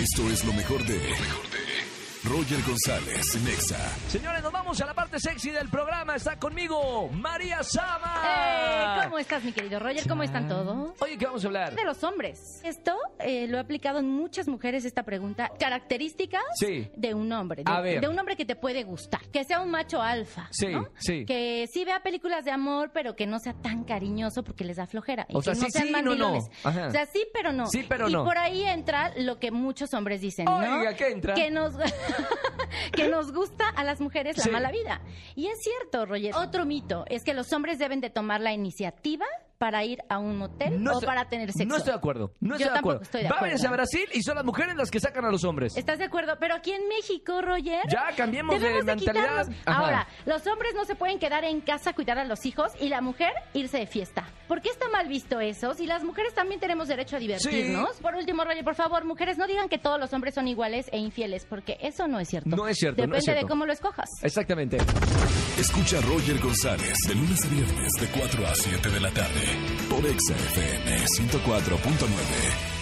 Esto es lo mejor de. Roger González, Nexa. Señores, nos vamos a la parte sexy del programa. Está conmigo María Sama. Eh, ¿Cómo estás, mi querido Roger? ¿Cómo están todos? Oye, ¿qué vamos a hablar? De los hombres. Esto eh, lo he aplicado en muchas mujeres, esta pregunta. Características Sí. de un hombre. De, A ver. de un hombre que te puede gustar. Que sea un macho alfa. Sí, ¿no? sí. Que sí vea películas de amor, pero que no sea tan cariñoso porque les da flojera. Y O sea, que no sí, sean sí, no, no. O sea, sí, pero no. Sí, pero y no. por ahí entra lo que muchos hombres dicen, ¿no? Oiga, ¿qué entra? Que nos, que nos gusta a las mujeres la Sí. mala vida. Y es cierto, Roger. Otro mito es que los hombres deben de tomar la iniciativa para ir a un motel o estoy- para tener sexo. No estoy de acuerdo. No Yo estoy de tampoco acuerdo. estoy de Váyanse a acuerdo. Brasil y son las mujeres las que sacan a los hombres. ¿Estás de acuerdo? Pero aquí en México, Roger. Ya, cambiemos de mentalidad. Ahora, los hombres no se pueden quedar en casa a cuidar a los hijos y la mujer irse de fiesta. ¿Por qué está mal visto eso? Si las mujeres también tenemos derecho a divertirnos. Por último, Roger, por favor, mujeres, no digan que todos los hombres son iguales e infieles, porque eso no es cierto. No es cierto, no Depende es cierto. de cómo lo escojas. Exactamente. Escucha a Roger González de lunes a viernes de 4 a 7 de la tarde por Exa FM 104.9.